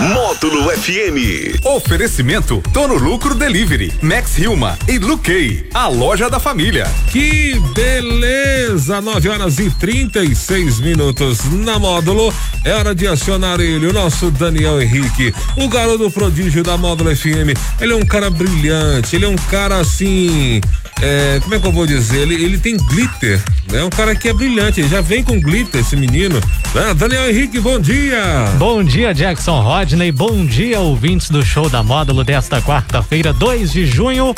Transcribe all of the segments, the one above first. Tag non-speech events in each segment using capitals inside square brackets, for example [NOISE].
Módulo FM. Oferecimento Tono Lucro Delivery, Max Hilma e Luquei, a loja da família. Que beleza! 9 horas e 36 minutos na módulo. É hora de acionar ele, o nosso Daniel Henrique, o garoto prodígio da módulo FM. Ele é um cara brilhante, ele é um cara assim. É, como é que eu vou dizer? Ele, ele tem glitter, né? Um cara que é brilhante, ele já vem com glitter esse menino. Né? Daniel Henrique, bom dia! Bom dia, Jackson Rodney. Bom dia, ouvintes do show da módulo desta quarta-feira, 2 de junho.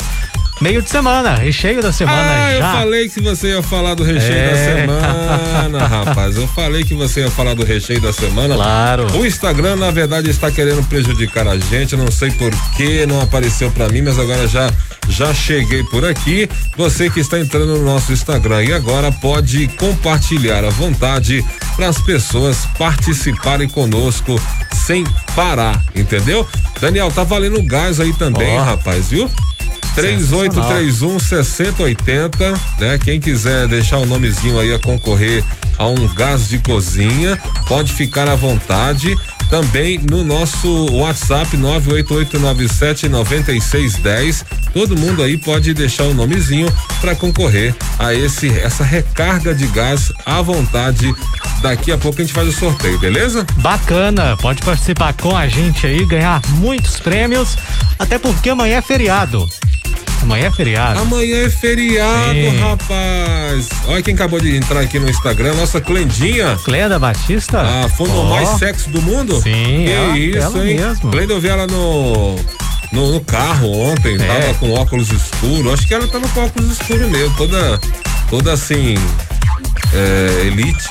Meio de semana, recheio da semana ah, já. eu falei que você ia falar do recheio É. da semana, [LAUGHS] rapaz. Eu falei que você ia falar do recheio da semana. Claro. O Instagram, na verdade, está querendo prejudicar a gente. Não sei por que não apareceu pra mim, mas agora já já cheguei por aqui. Você que está entrando no nosso Instagram e agora pode compartilhar à vontade para as pessoas participarem conosco sem parar, entendeu? Daniel, tá valendo gás aí também, Ó. rapaz, viu? 3831 6080, né? Quem quiser deixar o nomezinho aí a concorrer a um gás de cozinha, pode ficar à vontade. Também no nosso WhatsApp 98897 9610. Todo mundo aí pode deixar o nomezinho para concorrer a esse essa recarga de gás à vontade. Daqui a pouco a gente faz o sorteio, beleza? Bacana, pode participar com a gente aí, ganhar muitos prêmios, até porque amanhã é feriado. Amanhã é feriado. Amanhã é feriado, Sim. rapaz. Olha quem acabou de entrar aqui no Instagram, nossa Clendinha. Cleda Batista? A fono Ó. mais sexy do mundo? Sim, que ela- isso, ela hein? mesmo. Glenda, eu vi ela no, no, no carro ontem, É. tava com óculos escuros. Acho que ela tava com óculos escuros mesmo, toda, toda assim, é, elite.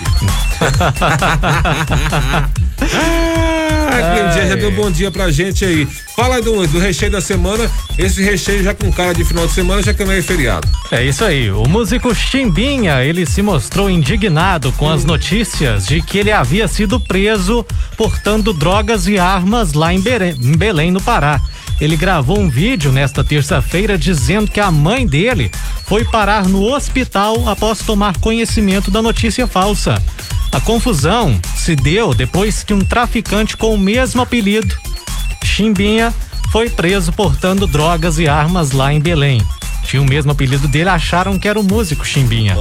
[LAUGHS] Ah, Clendinha, já deu bom dia pra gente aí. Fala do, do recheio da semana, esse recheio já com cara de final de semana, já que não é feriado. É isso aí. O músico Chimbinha, ele se mostrou indignado com as notícias de que ele havia sido preso portando drogas e armas lá em Belém, em Belém, no Pará. Ele gravou um vídeo nesta terça-feira dizendo que a mãe dele foi parar no hospital após tomar conhecimento da notícia falsa. A confusão se deu depois que um traficante com o mesmo apelido, Chimbinha, foi preso portando drogas e armas lá em Belém. Tinha o mesmo apelido dele, acharam que era o músico Chimbinha.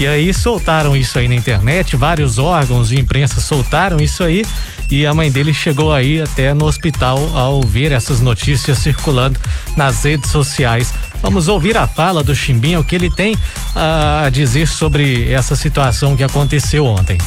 E aí soltaram isso aí na internet, vários órgãos de imprensa soltaram isso aí e a mãe dele chegou aí até no hospital ao ver essas notícias circulando nas redes sociais. Vamos ouvir a fala do Chimbinha, o que ele tem ah, a dizer sobre essa situação que aconteceu ontem.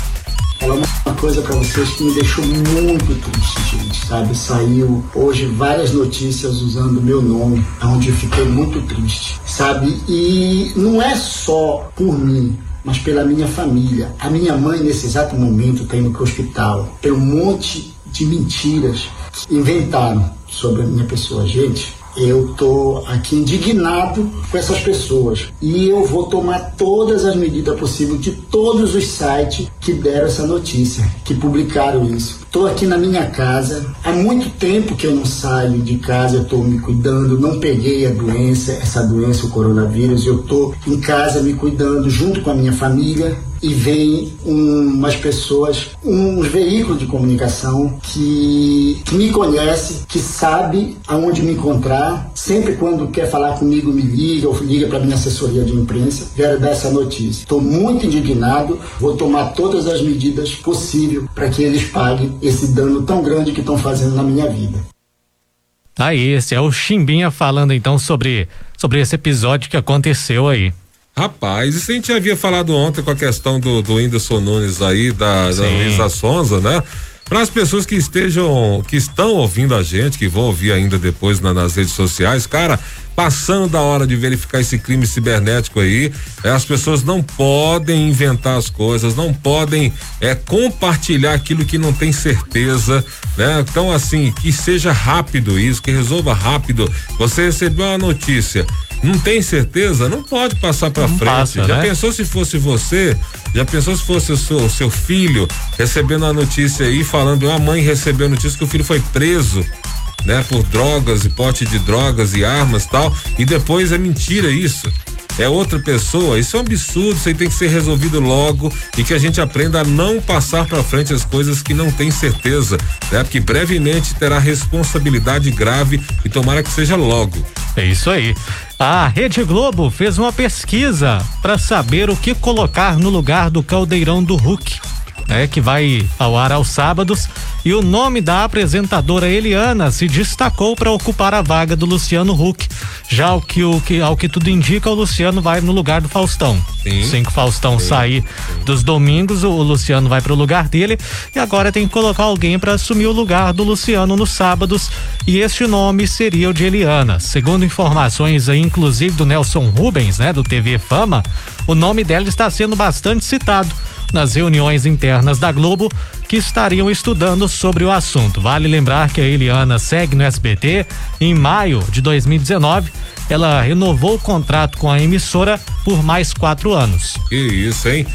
falar uma coisa pra vocês que me deixou muito triste, gente, sabe? Saiu hoje várias notícias usando o meu nome, onde eu fiquei muito triste, sabe? E não é só por mim, mas pela minha família. A minha mãe, nesse exato momento, está indo pro hospital. Tem um monte de mentiras que inventaram sobre a minha pessoa. Gente, eu tô aqui indignado com essas pessoas e eu vou tomar todas as medidas possíveis de todos os sites que deram essa notícia, que publicaram isso. Estou aqui na minha casa, há muito tempo que eu não saio de casa, eu estou me cuidando, não peguei a doença, essa doença, o coronavírus, eu estou em casa me cuidando junto com a minha família e vem um- umas pessoas, uns veículos de comunicação que, que me conhece, que sabe aonde me encontrar. Sempre quando quer falar comigo, me liga ou liga para minha assessoria de imprensa. Quero dar essa notícia. Estou muito indignado. Vou tomar todas as medidas possíveis para que eles paguem esse dano tão grande que estão fazendo na minha vida. Tá aí, esse é o Chimbinha falando então sobre, sobre esse episódio que aconteceu aí. Rapaz, isso a gente havia falado ontem com a questão do, do Whindersson Nunes aí, da, da. Luísa Sonza, né? Para as pessoas que estejam, que estão ouvindo a gente, que vão ouvir ainda depois na- nas redes sociais, cara, passando da hora de verificar esse crime cibernético aí, eh, as pessoas não podem inventar as coisas, não podem eh, compartilhar aquilo que não tem certeza, né? Então, assim, que seja rápido isso, que resolva rápido. Você recebeu uma notícia, não tem certeza, não pode passar para frente. passa, Já né? pensou se fosse você? Já pensou se fosse o seu, o seu filho recebendo a notícia aí, falando, a mãe recebeu a notícia que o filho foi preso? né, por drogas e porte de drogas e armas tal, e depois é mentira isso. É outra pessoa, isso é um absurdo, isso aí tem que ser resolvido logo e que a gente aprenda a não passar para frente as coisas que não tem certeza, né? Porque brevemente terá responsabilidade grave e tomara que seja logo. É isso aí. A Rede Globo fez uma pesquisa para saber o que colocar no lugar do caldeirão do Hulk né, que vai ao ar aos sábados, e o nome da apresentadora Eliana se destacou para ocupar a vaga do Luciano Huck. Já ao que, o, que, ao que tudo indica, o Luciano vai no lugar do Faustão. Sim. Sem que o Faustão sim, sair sim. dos domingos, o, o Luciano vai para o lugar dele e agora tem que colocar alguém para assumir o lugar do Luciano nos sábados e este nome seria o de Eliana. Segundo informações aí, inclusive do Nelson Rubens, né, do TV Fama, o nome dela está sendo bastante citado nas reuniões internas da Globo que estariam estudando sobre o assunto. Vale lembrar que a Eliana segue no SBT. Em maio de 2019, ela renovou o contrato com a emissora por mais quatro anos. Que isso, hein?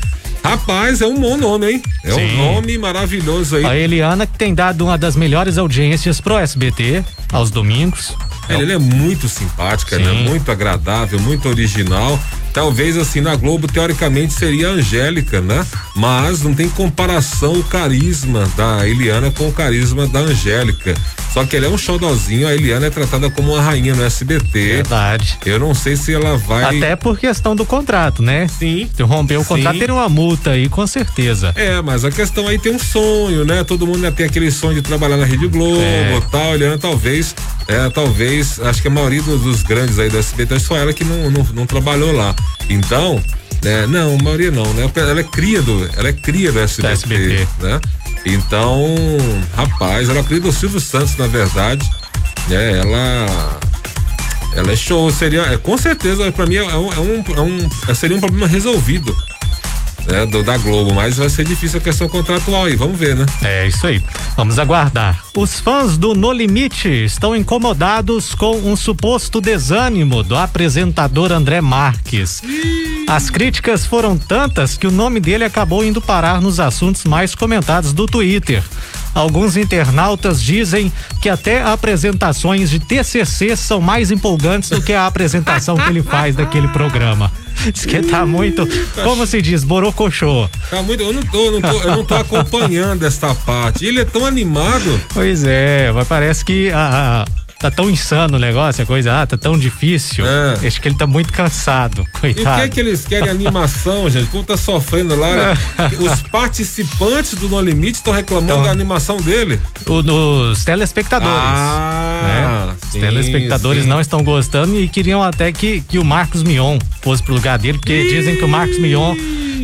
Rapaz, é um bom nome, hein? É Sim. um nome maravilhoso aí. A Eliana que tem dado uma das melhores audiências pro SBT aos domingos. É, ela é muito simpática? Sim. né? Muito agradável, muito original. Talvez assim na Globo teoricamente seria a Angélica, né? Mas não tem comparação o carisma da Eliana com o carisma da Angélica. Só que ela é um xodózinho, a Eliana é tratada como uma rainha no SBT. Verdade. Eu não sei se ela vai. Até por questão do contrato, né? Sim. Se romper o contrato, tem uma multa aí, com certeza. É, mas a questão aí tem um sonho, né? Todo mundo tem aquele sonho de trabalhar na Rede Globo é. tal. A Eliana talvez, é, talvez, acho que a maioria dos grandes aí do SBT, só ela que não, não, não trabalhou lá. Então, né? Não, a maioria não, né? Ela é cria do, ela é cria do SBT, SBT. né? Então, rapaz, ela é cria do Silvio Santos, na verdade, né? Ela ela é show, seria, é, com certeza, para mim é um, é um, é um, seria um problema resolvido né, do, da Globo, mas vai ser difícil a questão contratual aí, vamos ver, né? É isso aí, vamos aguardar. Os fãs do No Limite estão incomodados com um suposto desânimo do apresentador André Marques. As críticas foram tantas que o nome dele acabou indo parar nos assuntos mais comentados do Twitter. Alguns internautas dizem que até apresentações de TCC são mais empolgantes do que a apresentação que ele faz daquele programa. Diz que tá muito, como se diz, borocochô. Tá muito, eu não tô, não tô, eu não tô acompanhando esta parte. Ele é tão animado. Pois é, mas parece que a, a tá tão insano o negócio, a coisa, ah, tá tão difícil. É. Acho que ele tá muito cansado, coitado. [LAUGHS] E o que é que eles querem animação, [LAUGHS] gente? Como tá sofrendo lá, [LAUGHS] os participantes do No Limite estão reclamando então, da animação dele. O, os telespectadores. Ah, né? Os telespectadores sim. não estão gostando e queriam até que, que o Marcos Mion fosse pro lugar dele, porque Ih. dizem que o Marcos Mion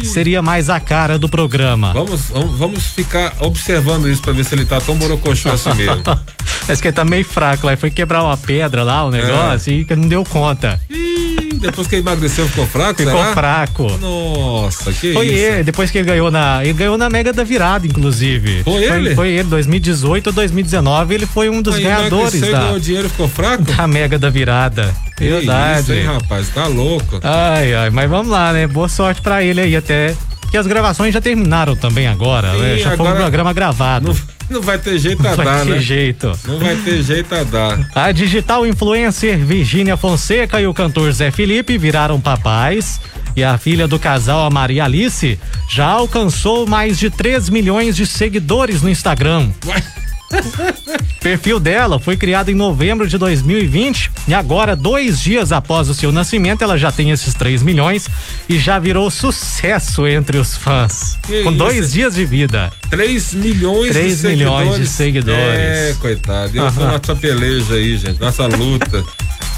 seria mais a cara do programa. Vamos, vamos ficar observando isso para ver se ele tá tão borocochô assim [LAUGHS] mesmo. Parece que ele tá meio fraco lá. Foi quebrar uma pedra lá, o negócio, é. e não deu conta. Ih, depois que ele emagreceu, ficou fraco? Ficou será? fraco. Nossa, que foi isso? ele, depois que ele ganhou na. Ele ganhou na Mega da Virada, inclusive. Foi, foi ele? Foi ele, 2018 ou 2019, ele foi um dos Aí ganhadores. Da, ganhou dinheiro ficou fraco? [LAUGHS] Da Mega da Virada. Que Verdade. Isso, hein, rapaz? Tá louco. Ai, ai, mas vamos lá, né? Boa sorte pra ele aí até. Que as gravações já terminaram também agora, Sim, né? Já foi um programa gravado. Não, [LAUGHS] não vai ter jeito a dar, né? Não vai ter jeito. Não vai ter jeito a dar. A digital influencer Virgínia Fonseca e o cantor Zé Felipe viraram papais. E a filha do casal, a Maria Alice, já alcançou mais de 3 milhões de seguidores no Instagram. Ué? [LAUGHS] perfil dela foi criado em novembro de 2020 e agora, dois dias após o seu nascimento, ela já tem esses 3 milhões e já virou sucesso entre os fãs. Que com isso? dois dias de vida. 3 milhões 3 de milhões seguidores. de seguidores. É, coitado. Eu tô nossa peleja aí, gente. Nossa luta.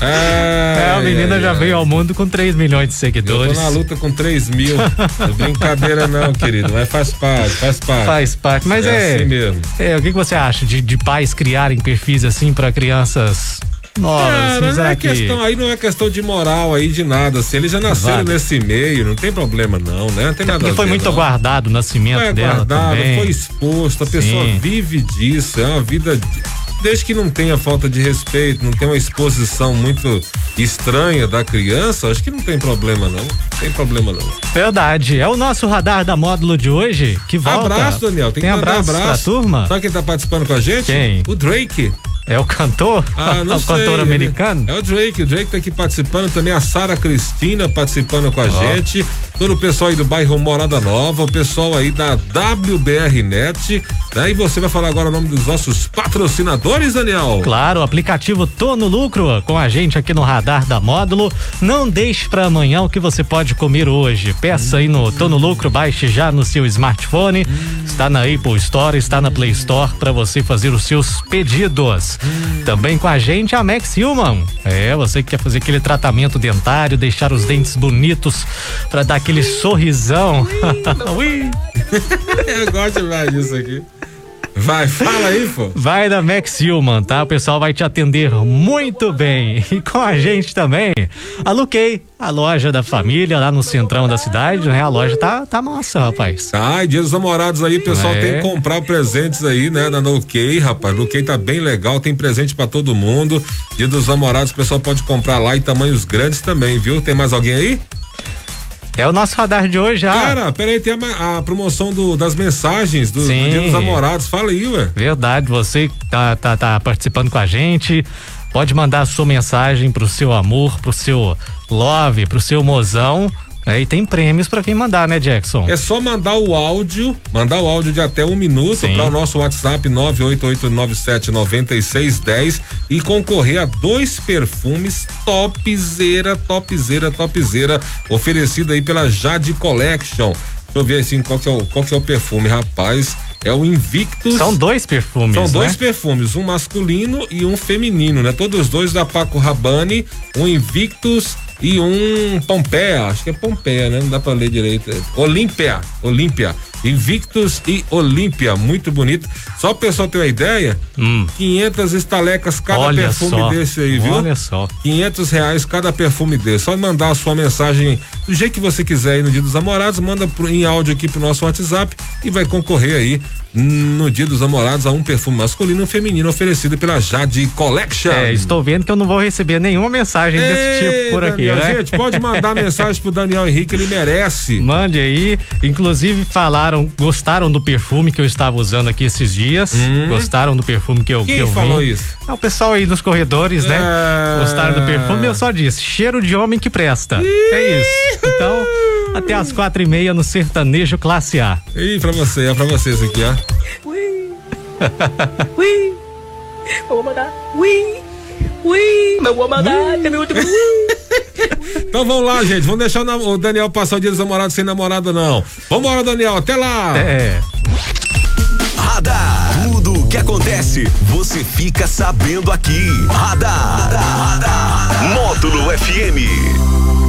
É, a menina já veio ao mundo com 3 milhões de seguidores. Eu tô na luta com 3 mil. é brincadeira não, querido. Mas faz parte, faz parte. Faz parte. Mas é. é assim mesmo. É, o que, que você acha de, de pais criarem perfis assim para crianças novas? Cara, assim, não é que... questão, aí não é questão de moral aí, de nada. Assim, eles já nasceram nesse meio, não tem problema não, né? Não tem nada Porque foi muito não. aguardado o nascimento foi dela aguardado, também. foi exposto, a Sim. pessoa vive disso, é uma vida desde que não tenha falta de respeito, não tenha uma exposição muito estranha da criança, acho que não tem problema não. Não tem problema não. Verdade. É o nosso radar da módulo de hoje que volta. Abraço, Daniel. Tem, tem que abraço, abraço pra turma. Sabe quem tá participando com a gente? Quem? O Drake. É o cantor? Ah, [LAUGHS] não o sei. cantor americano? É o Drake, o Drake tá aqui participando também, a Sara Cristina participando com a gente, todo o pessoal aí do bairro Morada Nova, o pessoal aí da WBR Net, né? E você vai falar agora o nome dos nossos patrocinadores, Daniel? Claro, o aplicativo Tô no Lucro com a gente aqui no Radar da Módulo. Não deixe para amanhã o que você pode comer hoje. Peça aí no Tô no Lucro, baixe já no seu smartphone. Está na Apple Store, está na Play Store para você fazer os seus pedidos. Também com a gente a Max Human. É, você que quer fazer aquele tratamento dentário, deixar os dentes bonitos para dar aquele sorrisão. Ui. [LAUGHS] Eu gosto demais disso aqui. Vai, fala aí, pô. Vai da Max Human, tá? O pessoal vai te atender muito bem. E com a gente também, a Luquei, a loja da família lá no centrão da cidade, né? A loja tá, tá massa, rapaz. Ai, dia dos namorados aí, pessoal É. tem que comprar presentes aí, né, na Noquei, rapaz. Noquei tá bem legal, tem presente pra todo mundo. Dia dos namorados, o pessoal pode comprar lá em tamanhos grandes também, viu? Tem mais alguém aí? É o nosso radar de hoje já. Cara, peraí, tem a, a promoção do, das mensagens do, do. Dia dos Namorados. Fala aí, ué. Verdade, você que tá, tá, tá participando com a gente, pode mandar a sua mensagem pro seu amor, pro seu love, pro seu mozão. Aí tem prêmios pra quem mandar, né, Jackson? É só mandar o áudio, mandar o áudio de até um minuto para o nosso WhatsApp 988979610 e concorrer a dois perfumes topzera, topzera, topzera, oferecido aí pela Jade Collection. Deixa eu ver assim qual que é o, qual que é o perfume, rapaz. É o Invictus. São dois perfumes, São dois né? perfumes, um masculino e um feminino, né? Todos os dois da Paco Rabanne, um Invictus e um Pompeia, acho que é Pompeia, né? Não dá pra ler direito. Olímpia, Olímpia. Invictus e Olímpia, muito bonito. Só o pessoal ter uma ideia, 500 estalecas cada Hum. Olha perfume só. desse aí, viu? Olha só. 500 reais cada perfume desse. Só mandar a sua mensagem do jeito que você quiser aí no Dia dos Namorados, manda pro- em áudio aqui pro nosso WhatsApp e vai concorrer aí no Dia dos Namorados a um perfume masculino e um feminino oferecido pela Jade Collection. É, estou vendo que eu não vou receber nenhuma mensagem desse tipo por Ei, aqui, Daniel, né? Gente, pode mandar [LAUGHS] mensagem pro Daniel Henrique, ele merece. Mande aí. Inclusive falaram, gostaram do perfume que eu estava usando aqui esses dias. Gostaram do perfume que eu, Hum. Quem que eu falou vim. isso? É o pessoal aí nos corredores, né? É. Gostaram do perfume. Eu só disse, cheiro de homem que presta. É isso. Então, até às quatro e meia no sertanejo classe A. Ih, pra você, é pra vocês aqui, ó. Oui, eu vou mandar. Oui, oui, eu vou mandar. Cadê o último? Oui. [LAUGHS] Então vamos lá, gente. Vamos deixar o Daniel passar o Dia dos Namorados sem namorada, não. Vambora, Daniel. Até lá. É. Radar. Tudo o que acontece, você fica sabendo aqui. Radar. Módulo FM.